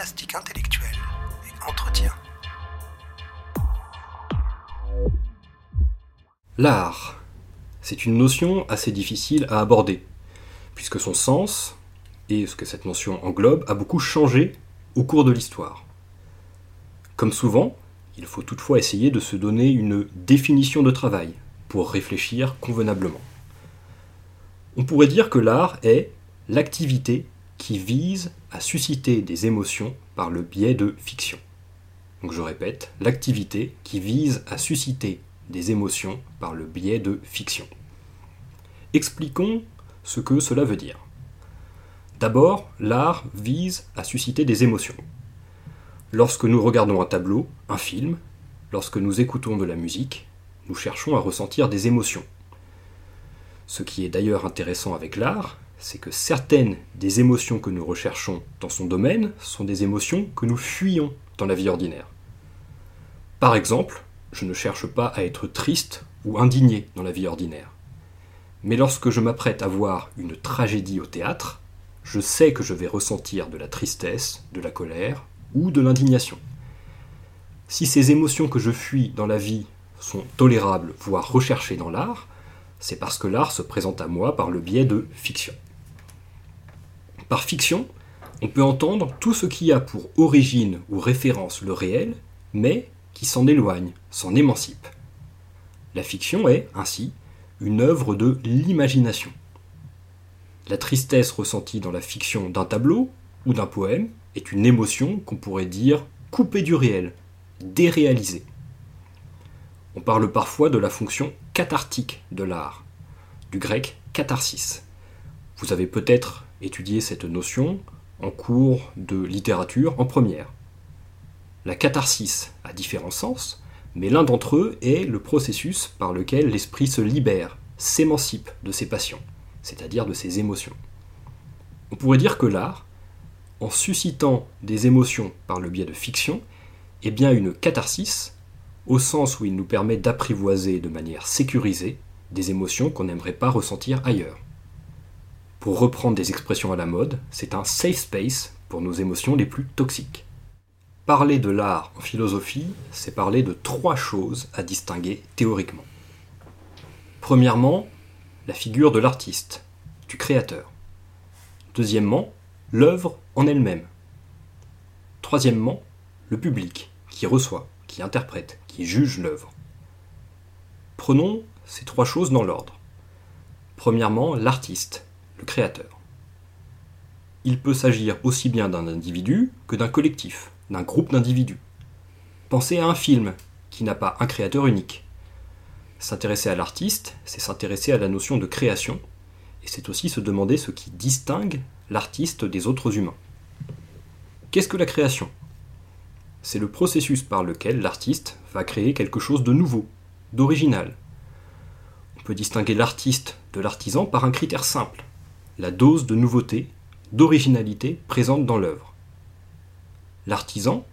intellectuelle et entretien. L'art, c'est une notion assez difficile à aborder, puisque son sens, et ce que cette notion englobe, a beaucoup changé au cours de l'histoire. Comme souvent, il faut toutefois essayer de se donner une définition de travail pour réfléchir convenablement. On pourrait dire que l'art est l'activité qui vise à susciter des émotions par le biais de fiction. Donc je répète, l'activité qui vise à susciter des émotions par le biais de fiction. Expliquons ce que cela veut dire. D'abord, l'art vise à susciter des émotions. Lorsque nous regardons un tableau, un film, lorsque nous écoutons de la musique, nous cherchons à ressentir des émotions. Ce qui est d'ailleurs intéressant avec l'art, c'est que certaines des émotions que nous recherchons dans son domaine sont des émotions que nous fuyons dans la vie ordinaire. Par exemple, je ne cherche pas à être triste ou indigné dans la vie ordinaire. Mais lorsque je m'apprête à voir une tragédie au théâtre, je sais que je vais ressentir de la tristesse, de la colère ou de l'indignation. Si ces émotions que je fuis dans la vie sont tolérables, voire recherchées dans l'art, c'est parce que l'art se présente à moi par le biais de fiction. Par fiction, on peut entendre tout ce qui a pour origine ou référence le réel, mais qui s'en éloigne, s'en émancipe. La fiction est, ainsi, une œuvre de l'imagination. La tristesse ressentie dans la fiction d'un tableau ou d'un poème est une émotion qu'on pourrait dire coupée du réel, déréalisée. On parle parfois de la fonction cathartique de l'art, du grec catharsis. Vous avez peut-être étudié cette notion en cours de littérature en première. La catharsis a différents sens, mais l'un d'entre eux est le processus par lequel l'esprit se libère, s'émancipe de ses passions, c'est-à-dire de ses émotions. On pourrait dire que l'art, en suscitant des émotions par le biais de fiction, est bien une catharsis, au sens où il nous permet d'apprivoiser de manière sécurisée des émotions qu'on n'aimerait pas ressentir ailleurs. Pour reprendre des expressions à la mode, c'est un safe space pour nos émotions les plus toxiques. Parler de l'art en philosophie, c'est parler de trois choses à distinguer théoriquement. Premièrement, la figure de l'artiste, du créateur. Deuxièmement, l'œuvre en elle-même. Troisièmement, le public, qui reçoit, qui interprète, qui juge l'œuvre. Prenons ces trois choses dans l'ordre. Premièrement, l'artiste, le créateur. Il peut s'agir aussi bien d'un individu que d'un collectif d'un groupe d'individus. Pensez à un film qui n'a pas un créateur unique. S'intéresser à l'artiste, c'est s'intéresser à la notion de création, et c'est aussi se demander ce qui distingue l'artiste des autres humains. Qu'est-ce que la création? C'est le processus par lequel l'artiste va créer quelque chose de nouveau, d'original. On peut distinguer l'artiste de l'artisan par un critère simple, la dose de nouveauté, d'originalité présente dans l'œuvre l'artisan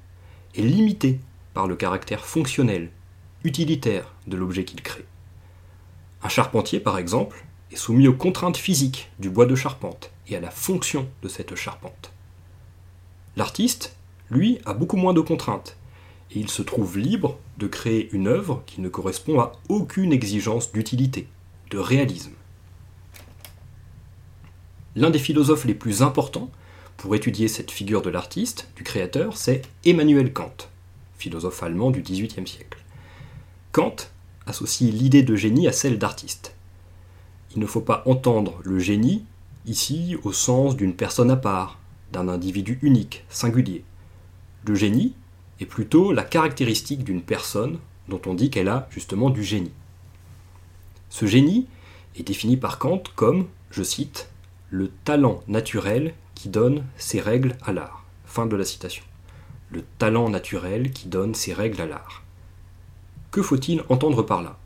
est limité par le caractère fonctionnel, utilitaire de l'objet qu'il crée. Un charpentier, par exemple, est soumis aux contraintes physiques du bois de charpente et à la fonction de cette charpente. L'artiste, lui, a beaucoup moins de contraintes, et il se trouve libre de créer une œuvre qui ne correspond à aucune exigence d'utilité, de réalisme. L'un des philosophes les plus importants pour étudier cette figure de l'artiste, du créateur, c'est Emmanuel Kant, philosophe allemand du XVIIIe siècle. Kant associe l'idée de génie à celle d'artiste. Il ne faut pas entendre le génie ici au sens d'une personne à part, d'un individu unique, singulier. Le génie est plutôt la caractéristique d'une personne dont on dit qu'elle a justement du génie. Ce génie est défini par Kant comme, je cite, le talent naturel qui donne ses règles à l'art. Fin de la citation. Le talent naturel qui donne ses règles à l'art. Que faut-il entendre par là?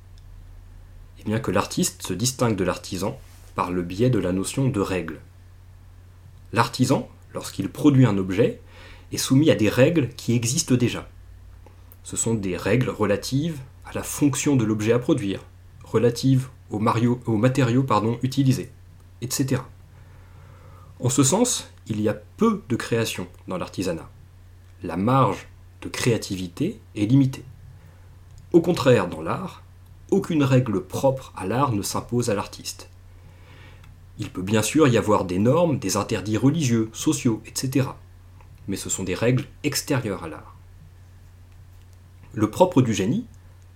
Eh bien que l'artiste se distingue de l'artisan par le biais de la notion de règle. L'artisan, lorsqu'il produit un objet, est soumis à des règles qui existent déjà. Ce sont des règles relatives à la fonction de l'objet à produire, relatives aux, matériaux utilisés, etc. En ce sens, il y a peu de création dans l'artisanat. la marge de créativité est limitée. Au contraire, dans l'art, aucune règle propre à l'art ne s'impose à l'artiste. Il peut bien sûr y avoir des normes, des interdits religieux, sociaux, etc. Mais ce sont des règles extérieures à l'art. Le propre du génie,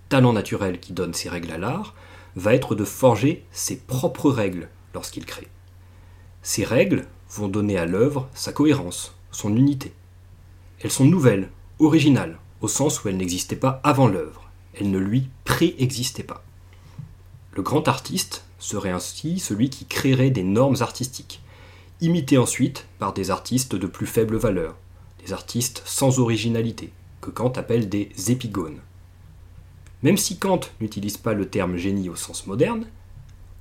talent naturel qui donne ses règles à l'art, va être de forger ses propres règles lorsqu'il crée. Ces règles vont donner à l'œuvre sa cohérence, son unité. Elles sont nouvelles, originales, au sens où elles n'existaient pas avant l'œuvre. Elles ne lui préexistaient pas. Le grand artiste serait ainsi celui qui créerait des normes artistiques, imitées ensuite par des artistes de plus faible valeur, des artistes sans originalité, que Kant appelle des épigones. Même si Kant n'utilise pas le terme génie au sens moderne,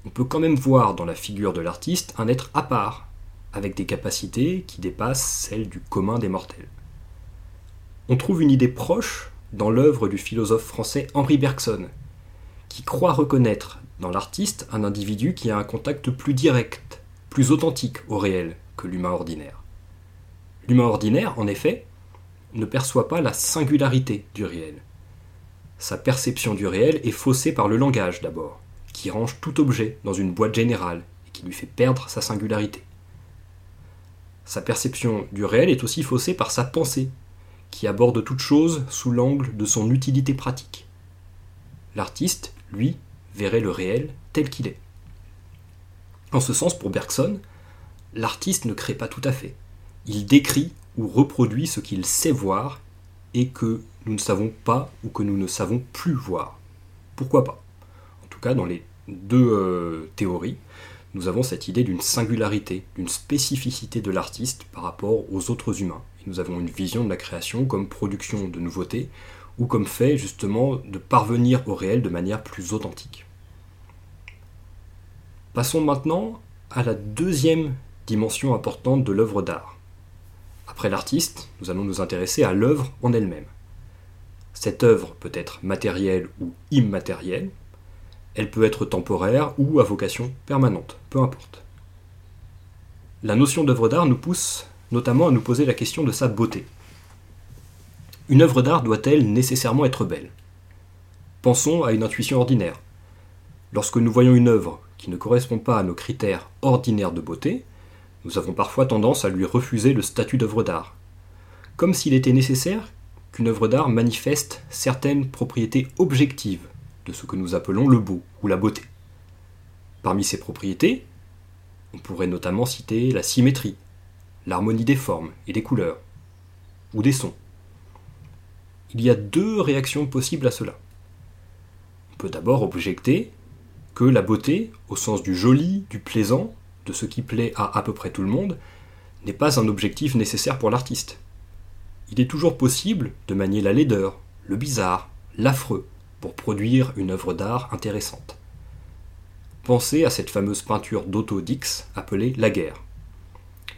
on peut quand même voir dans la figure de l'artiste un être à part, avec des capacités qui dépassent celles du commun des mortels. On trouve une idée proche dans l'œuvre du philosophe français Henri Bergson, qui croit reconnaître dans l'artiste un individu qui a un contact plus direct, plus authentique au réel que l'humain ordinaire. L'humain ordinaire, en effet, ne perçoit pas la singularité du réel. Sa perception du réel est faussée par le langage d'abord, qui range tout objet dans une boîte générale et qui lui fait perdre sa singularité. Sa perception du réel est aussi faussée par sa pensée, qui aborde toute chose sous l'angle de son utilité pratique. L'artiste, lui, verrait le réel tel qu'il est. En ce sens, pour Bergson, l'artiste ne crée pas tout à fait. Il décrit ou reproduit ce qu'il sait voir et que nous ne savons pas ou que nous ne savons plus voir. Pourquoi pas? Dans les deux euh, théories, nous avons cette idée d'une singularité, d'une spécificité de l'artiste par rapport aux autres humains. Et nous avons une vision de la création comme production de nouveautés ou comme fait justement de parvenir au réel de manière plus authentique. Passons maintenant à la deuxième dimension importante de l'œuvre d'art. Après l'artiste, nous allons nous intéresser à l'œuvre en elle-même. Cette œuvre peut être matérielle ou immatérielle, elle peut être temporaire ou à vocation permanente, peu importe. La notion d'œuvre d'art nous pousse notamment à nous poser la question de sa beauté. Une œuvre d'art doit-elle nécessairement être belle? Pensons à une intuition ordinaire. Lorsque nous voyons une œuvre qui ne correspond pas à nos critères ordinaires de beauté, nous avons parfois tendance à lui refuser le statut d'œuvre d'art, comme s'il était nécessaire qu'une œuvre d'art manifeste certaines propriétés objectives de ce que nous appelons le beau ou la beauté. Parmi ces propriétés, on pourrait notamment citer la symétrie, l'harmonie des formes et des couleurs, ou des sons. Il y a deux réactions possibles à cela. On peut d'abord objecter que la beauté, au sens du joli, du plaisant, de ce qui plaît à à peu près tout le monde, n'est pas un objectif nécessaire pour l'artiste. Il est toujours possible de manier la laideur, le bizarre, l'affreux, pour produire une œuvre d'art intéressante. Pensez à cette fameuse peinture d'Otto Dix appelée La guerre.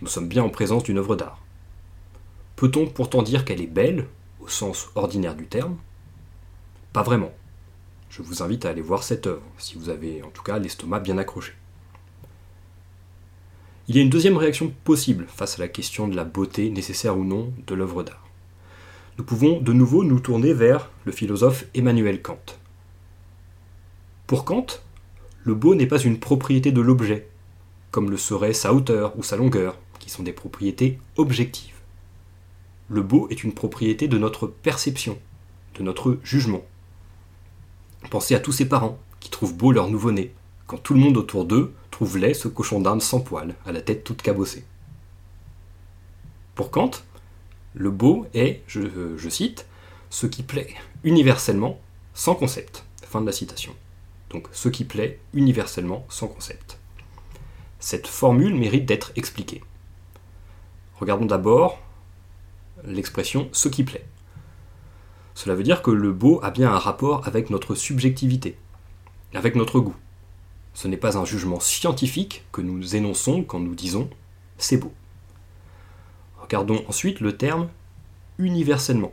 Nous sommes bien en présence d'une œuvre d'art. Peut-on pourtant dire qu'elle est belle, au sens ordinaire du terme? Pas vraiment je vous invite à aller voir cette œuvre, si vous avez en tout cas l'estomac bien accroché. Il y a une deuxième réaction possible face à la question de la beauté nécessaire ou non de l'œuvre d'art. Nous pouvons de nouveau nous tourner vers le philosophe Emmanuel Kant. Pour Kant, le beau n'est pas une propriété de l'objet, comme le serait sa hauteur ou sa longueur, qui sont des propriétés objectives. Le beau est une propriété de notre perception, de notre jugement. Pensez à tous ces parents qui trouvent beau leur nouveau-né, quand tout le monde autour d'eux trouve laid ce cochon d'Inde sans poils, à la tête toute cabossée. Pour Kant, le beau est, je, cite, ce qui plaît universellement sans concept. Fin de la citation. Donc ce qui plaît universellement sans concept. Cette formule mérite d'être expliquée. Regardons d'abord l'expression ce qui plaît. Cela veut dire que le beau a bien un rapport avec notre subjectivité, avec notre goût. Ce n'est pas un jugement scientifique que nous énonçons quand nous disons c'est beau. Regardons ensuite le terme universellement.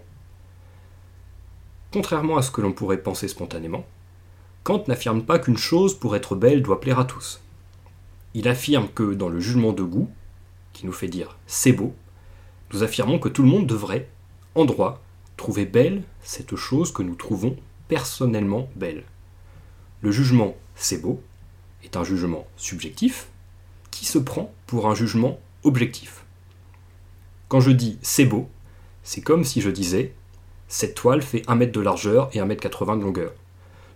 Contrairement à ce que l'on pourrait penser spontanément, Kant n'affirme pas qu'une chose pour être belle doit plaire à tous. Il affirme que dans le jugement de goût, qui nous fait dire c'est beau, nous affirmons que tout le monde devrait, en droit, trouver belle cette chose que nous trouvons personnellement belle. Le jugement c'est beau est un jugement subjectif qui se prend pour un jugement objectif. Quand je dis c'est beau, c'est comme si je disais cette toile fait 1 mètre de largeur et 1 mètre 80 de longueur.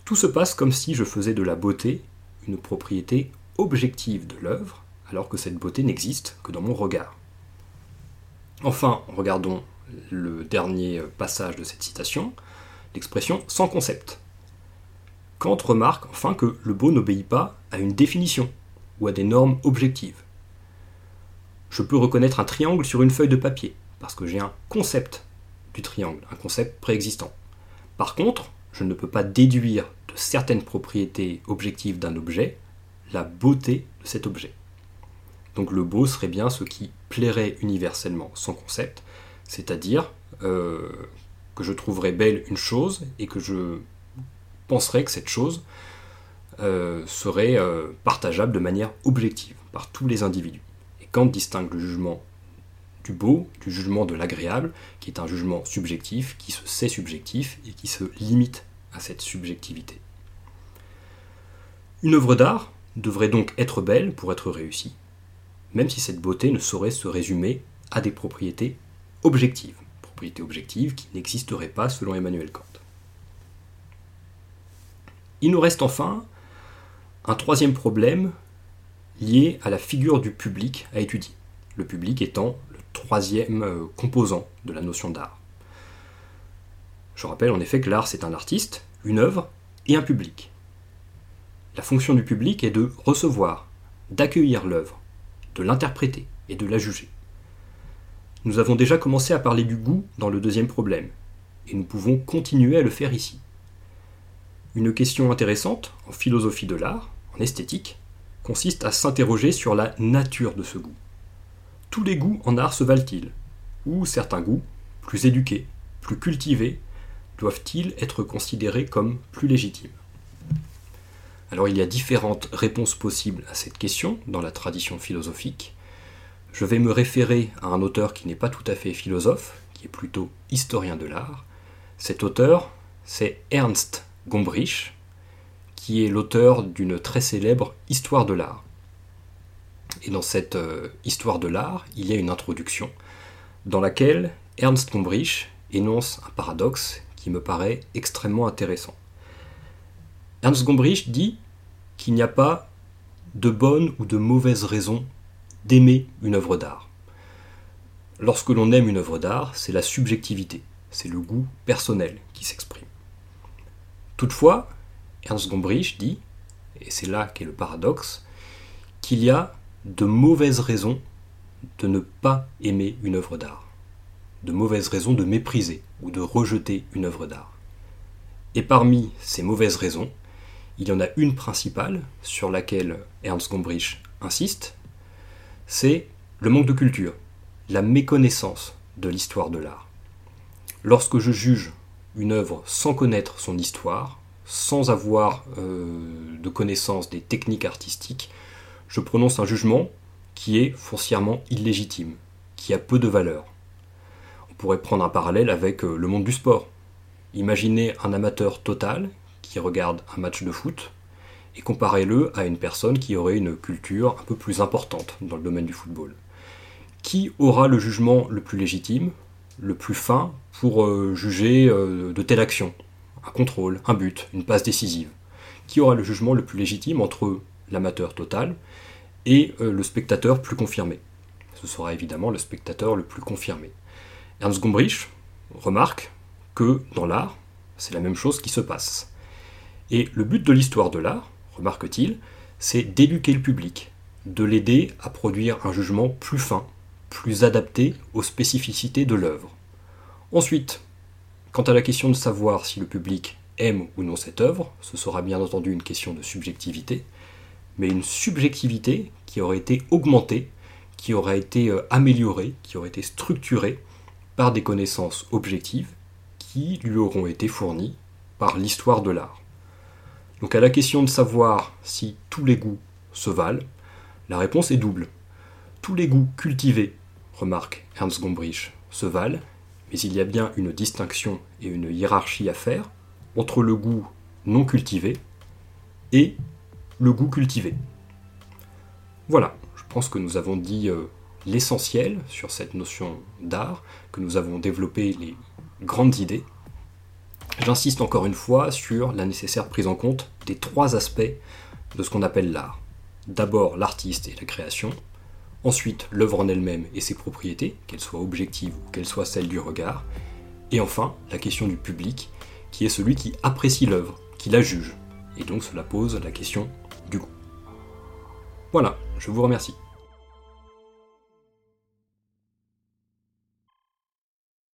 Tout se passe comme si je faisais de la beauté une propriété objective de l'œuvre, alors que cette beauté n'existe que dans mon regard. Enfin, regardons le dernier passage de cette citation, l'expression sans concept. Kant remarque enfin que le beau n'obéit pas à une définition ou à des normes objectives. Je peux reconnaître un triangle sur une feuille de papier, parce que j'ai un concept du triangle, un concept préexistant. Par contre, je ne peux pas déduire de certaines propriétés objectives d'un objet la beauté de cet objet. Donc le beau serait bien ce qui plairait universellement sans concept, c'est-à-dire euh, que je trouverais belle une chose et que je penserais que cette chose euh, serait euh, partageable de manière objective par tous les individus. Kant distingue le jugement du beau du jugement de l'agréable, qui est un jugement subjectif, qui se sait subjectif et qui se limite à cette subjectivité. Une œuvre d'art devrait donc être belle pour être réussie, même si cette beauté ne saurait se résumer à des propriétés objectives, propriétés objectives qui n'existeraient pas selon Emmanuel Kant. Il nous reste enfin un troisième problème lié à la figure du public à étudier, le public étant le troisième euh, composant de la notion d'art. Je rappelle en effet que l'art c'est un artiste, une œuvre et un public. La fonction du public est de recevoir, d'accueillir l'œuvre, de l'interpréter et de la juger. Nous avons déjà commencé à parler du goût dans le deuxième problème, et nous pouvons continuer à le faire ici. Une question intéressante en philosophie de l'art, en esthétique, consiste à s'interroger sur la nature de ce goût. Tous les goûts en art se valent-ils? Ou certains goûts, plus éduqués, plus cultivés, doivent-ils être considérés comme plus légitimes? Alors il y a différentes réponses possibles à cette question dans la tradition philosophique. Je vais me référer à un auteur qui n'est pas tout à fait philosophe, qui est plutôt historien de l'art. Cet auteur, c'est Ernst Gombrich, qui est l'auteur d'une très célèbre Histoire de l'art. Et dans cette euh, Histoire de l'art, il y a une introduction dans laquelle Ernst Gombrich énonce un paradoxe qui me paraît extrêmement intéressant. Ernst Gombrich dit qu'il n'y a pas de bonnes ou de mauvaises raisons d'aimer une œuvre d'art. Lorsque l'on aime une œuvre d'art, c'est la subjectivité, c'est le goût personnel qui s'exprime. Toutefois, Ernst Gombrich dit, et c'est là qu'est le paradoxe, qu'il y a de mauvaises raisons de ne pas aimer une œuvre d'art, de mauvaises raisons de mépriser ou de rejeter une œuvre d'art. Et parmi ces mauvaises raisons, il y en a une principale sur laquelle Ernst Gombrich insiste, c'est le manque de culture, la méconnaissance de l'histoire de l'art. Lorsque je juge une œuvre sans connaître son histoire, sans avoir euh, de connaissance des techniques artistiques, je prononce un jugement qui est foncièrement illégitime, qui a peu de valeur. On pourrait prendre un parallèle avec euh, le monde du sport. Imaginez un amateur total qui regarde un match de foot et comparez-le à une personne qui aurait une culture un peu plus importante dans le domaine du football. Qui aura le jugement le plus légitime, le plus fin pour euh, juger de telle action? Un contrôle, un but, une passe décisive. Qui aura le jugement le plus légitime entre l'amateur total et euh, le spectateur plus confirmé Ce sera évidemment le spectateur le plus confirmé. Ernst Gombrich remarque que dans l'art, c'est la même chose qui se passe. Et le but de l'histoire de l'art, remarque-t-il, c'est d'éduquer le public, de l'aider à produire un jugement plus fin, plus adapté aux spécificités de l'œuvre. Ensuite, quant à la question de savoir si le public aime ou non cette œuvre, ce sera bien entendu une question de subjectivité, mais une subjectivité qui aurait été augmentée, qui aurait été euh, améliorée, qui aurait été structurée par des connaissances objectives qui lui auront été fournies par l'histoire de l'art. Donc à la question de savoir si tous les goûts se valent, la réponse est double. Tous les goûts cultivés, remarque Ernst Gombrich, se valent, Mais il y a bien une distinction et une hiérarchie à faire entre le goût non cultivé et le goût cultivé. Voilà, je pense que nous avons dit euh, l'essentiel sur cette notion d'art, que nous avons développé les grandes idées. J'insiste encore une fois sur la nécessaire prise en compte des trois aspects de ce qu'on appelle l'art. D'abord l'artiste et la création, ensuite l'œuvre en elle-même et ses propriétés, qu'elles soient objectives ou qu'elles soient celles du regard, et enfin la question du public, qui est celui qui apprécie l'œuvre, qui la juge, et donc cela pose la question du goût. Voilà, je vous remercie.